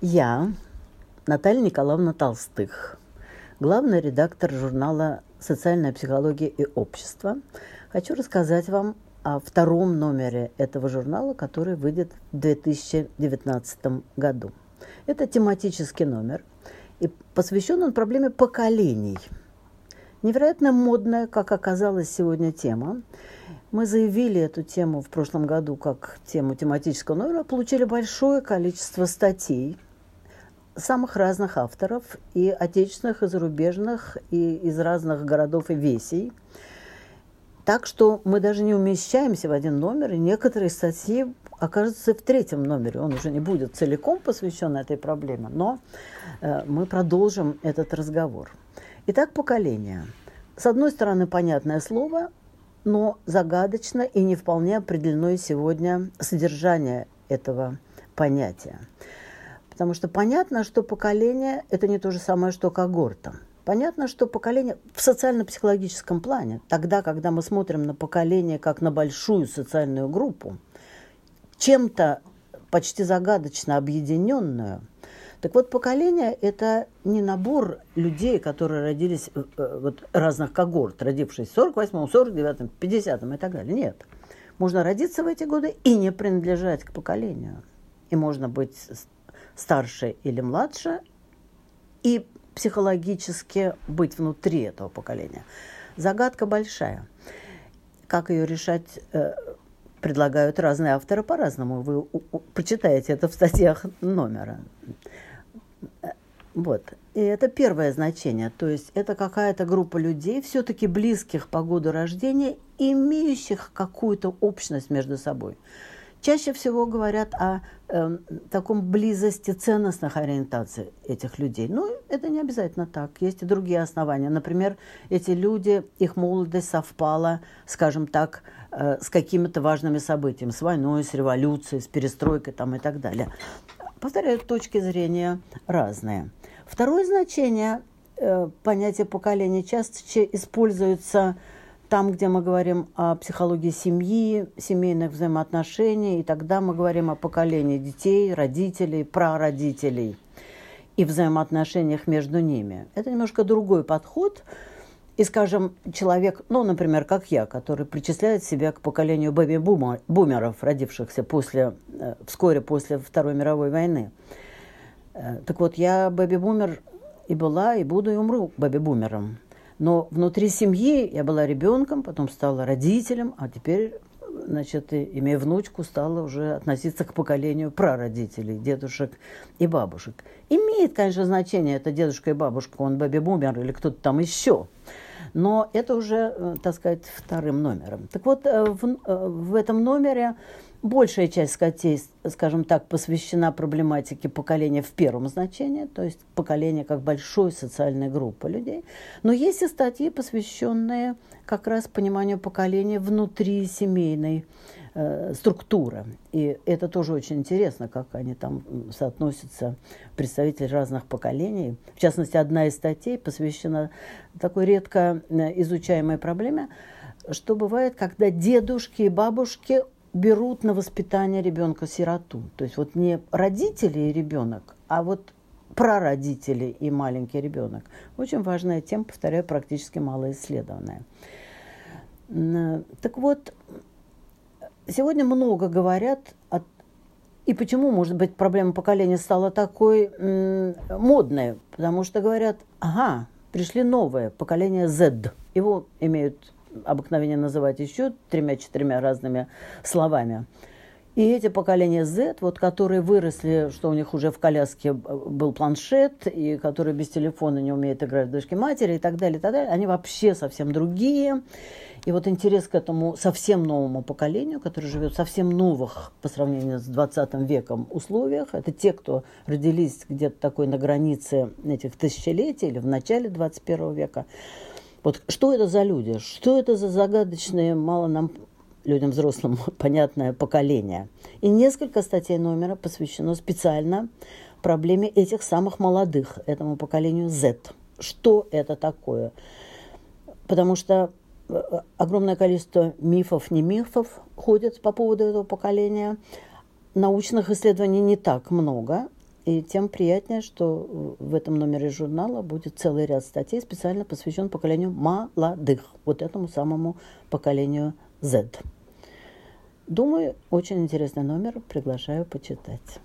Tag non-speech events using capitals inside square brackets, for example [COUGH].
Я, Наталья Николаевна Толстых, главный редактор журнала «Социальная психология и общество», хочу рассказать вам о втором номере этого журнала, который выйдет в 2019 году. Это тематический номер, и посвящен он проблеме поколений. Невероятно модная, как оказалось сегодня, тема. Мы заявили эту тему в прошлом году как тему тематического номера, получили большое количество статей – самых разных авторов, и отечественных, и зарубежных, и из разных городов и весей. Так что мы даже не умещаемся в один номер, и некоторые статьи окажутся в третьем номере. Он уже не будет целиком посвящен этой проблеме, но э, мы продолжим этот разговор. Итак, поколение. С одной стороны, понятное слово, но загадочно и не вполне определено сегодня содержание этого понятия. Потому что понятно, что поколение – это не то же самое, что когорта. Понятно, что поколение в социально-психологическом плане, тогда, когда мы смотрим на поколение как на большую социальную группу, чем-то почти загадочно объединенную, так вот, поколение – это не набор людей, которые родились э, э, вот, разных когорт, родившись в 48-м, 49-м, 50-м и так далее. Нет. Можно родиться в эти годы и не принадлежать к поколению. И можно быть старше или младше, и психологически быть внутри этого поколения. Загадка большая. Как ее решать, э, предлагают разные авторы по-разному. Вы прочитаете это в статьях номера. Вот. И это первое значение. То есть это какая-то группа людей, все-таки близких по году рождения, имеющих какую-то общность между собой. Чаще всего говорят о э, таком близости ценностных ориентаций этих людей. Ну, это не обязательно так. Есть и другие основания. Например, эти люди, их молодость совпала, скажем так, э, с какими-то важными событиями, с войной, с революцией, с перестройкой там, и так далее. Повторяю, точки зрения разные. Второе значение э, понятия поколения часто используется там, где мы говорим о психологии семьи, семейных взаимоотношений, и тогда мы говорим о поколении детей, родителей, прародителей и взаимоотношениях между ними. Это немножко другой подход. И, скажем, человек, ну, например, как я, который причисляет себя к поколению бэби-бумеров, родившихся после, э, вскоре после Второй мировой войны. Э, так вот, я бэби-бумер и была, и буду, и умру бэби-бумером. Но внутри семьи я была ребенком, потом стала родителем, а теперь, значит, имея внучку, стала уже относиться к поколению прародителей, дедушек и бабушек. Имеет, конечно, значение, это дедушка и бабушка, он бэби-бумер или кто-то там еще. Но это уже, э, так сказать, вторым номером. Так вот, э, в, э, в этом номере Большая часть статей, скажем так, посвящена проблематике поколения в первом значении, то есть поколение как большой социальной группы людей. Но есть и статьи, посвященные как раз пониманию поколения внутри семейной э, структуры. И это тоже очень интересно, как они там соотносятся, представители разных поколений. В частности, одна из статей посвящена такой редко э, изучаемой проблеме, что бывает, когда дедушки и бабушки берут на воспитание ребенка-сироту. То есть вот не родители и ребенок, а вот прародители и маленький ребенок. Очень важная тема, повторяю, практически малоисследованная. Так вот, сегодня много говорят о и почему, может быть, проблема поколения стала такой модной? Потому что говорят, ага, пришли новое поколение Z. Его имеют обыкновение называть еще тремя-четырьмя разными словами. И эти поколения Z, вот, которые выросли, что у них уже в коляске был планшет, и которые без телефона не умеют играть в дочки матери и так далее, и так далее, они вообще совсем другие. И вот интерес к этому совсем новому поколению, которое живет в совсем новых по сравнению с 20 веком условиях, это те, кто родились где-то такой на границе этих тысячелетий или в начале 21 века, вот что это за люди? Что это за загадочные, мало нам людям взрослым [LAUGHS] понятное поколение? И несколько статей номера посвящено специально проблеме этих самых молодых, этому поколению Z. Что это такое? Потому что э, огромное количество мифов, не мифов ходят по поводу этого поколения. Научных исследований не так много. И тем приятнее, что в этом номере журнала будет целый ряд статей, специально посвящен поколению молодых, вот этому самому поколению Z. Думаю, очень интересный номер. Приглашаю почитать.